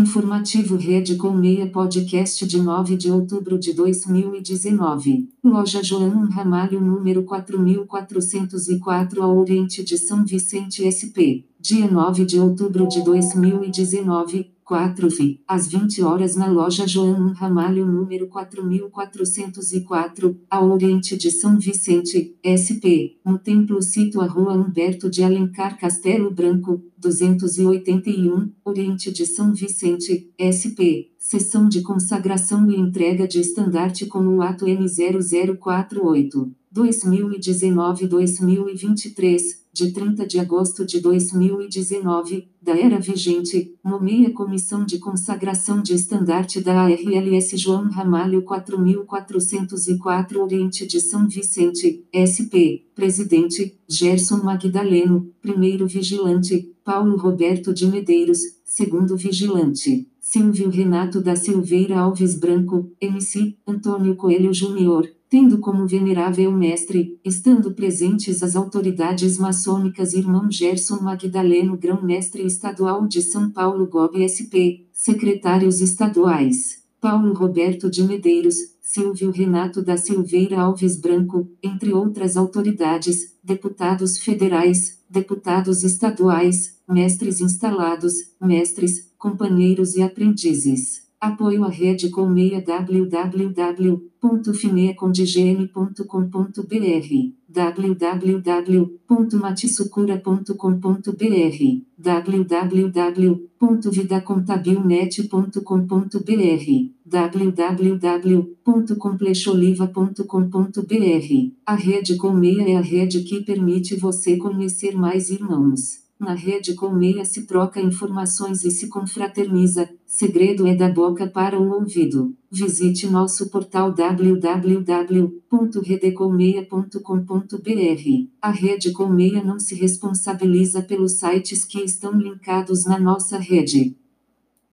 Informativo Rede Colmeia Podcast de 9 de outubro de 2019. Loja João Ramalho número 4404 ao Oriente de São Vicente SP. Dia 9 de outubro de 2019. 4 vi, às 20 horas na loja João Ramalho número 4404, ao oriente de São Vicente, SP, no Templo Cito a Rua Humberto de Alencar Castelo Branco, 281, oriente de São Vicente, SP, sessão de consagração e entrega de estandarte com o ato N0048, 2019-2023 de 30 de agosto de 2019, da era vigente, nomeia Comissão de Consagração de Estandarte da ARLS João Ramalho 4404 Oriente de São Vicente, SP, Presidente, Gerson Magdaleno, Primeiro Vigilante, Paulo Roberto de Medeiros, Segundo Vigilante. Silvio Renato da Silveira Alves Branco, MC, Antônio Coelho Júnior, tendo como venerável mestre, estando presentes as autoridades maçônicas irmão Gerson Magdaleno Grão-Mestre Estadual de São Paulo Gob SP, secretários estaduais, Paulo Roberto de Medeiros, Silvio Renato da Silveira Alves Branco, entre outras autoridades, deputados federais, deputados estaduais, mestres instalados, mestres, companheiros e aprendizes. Apoio à rede Colmeia www.fineacondigene.com.br www.matisucura.com.br www.vidacontabilnet.com.br www.complexoliva.com.br A rede Colmeia é a rede que permite você conhecer mais irmãos. Na rede Colmeia se troca informações e se confraterniza. Segredo é da boca para o ouvido. Visite nosso portal www.redecolmeia.com.br. A rede Colmeia não se responsabiliza pelos sites que estão linkados na nossa rede.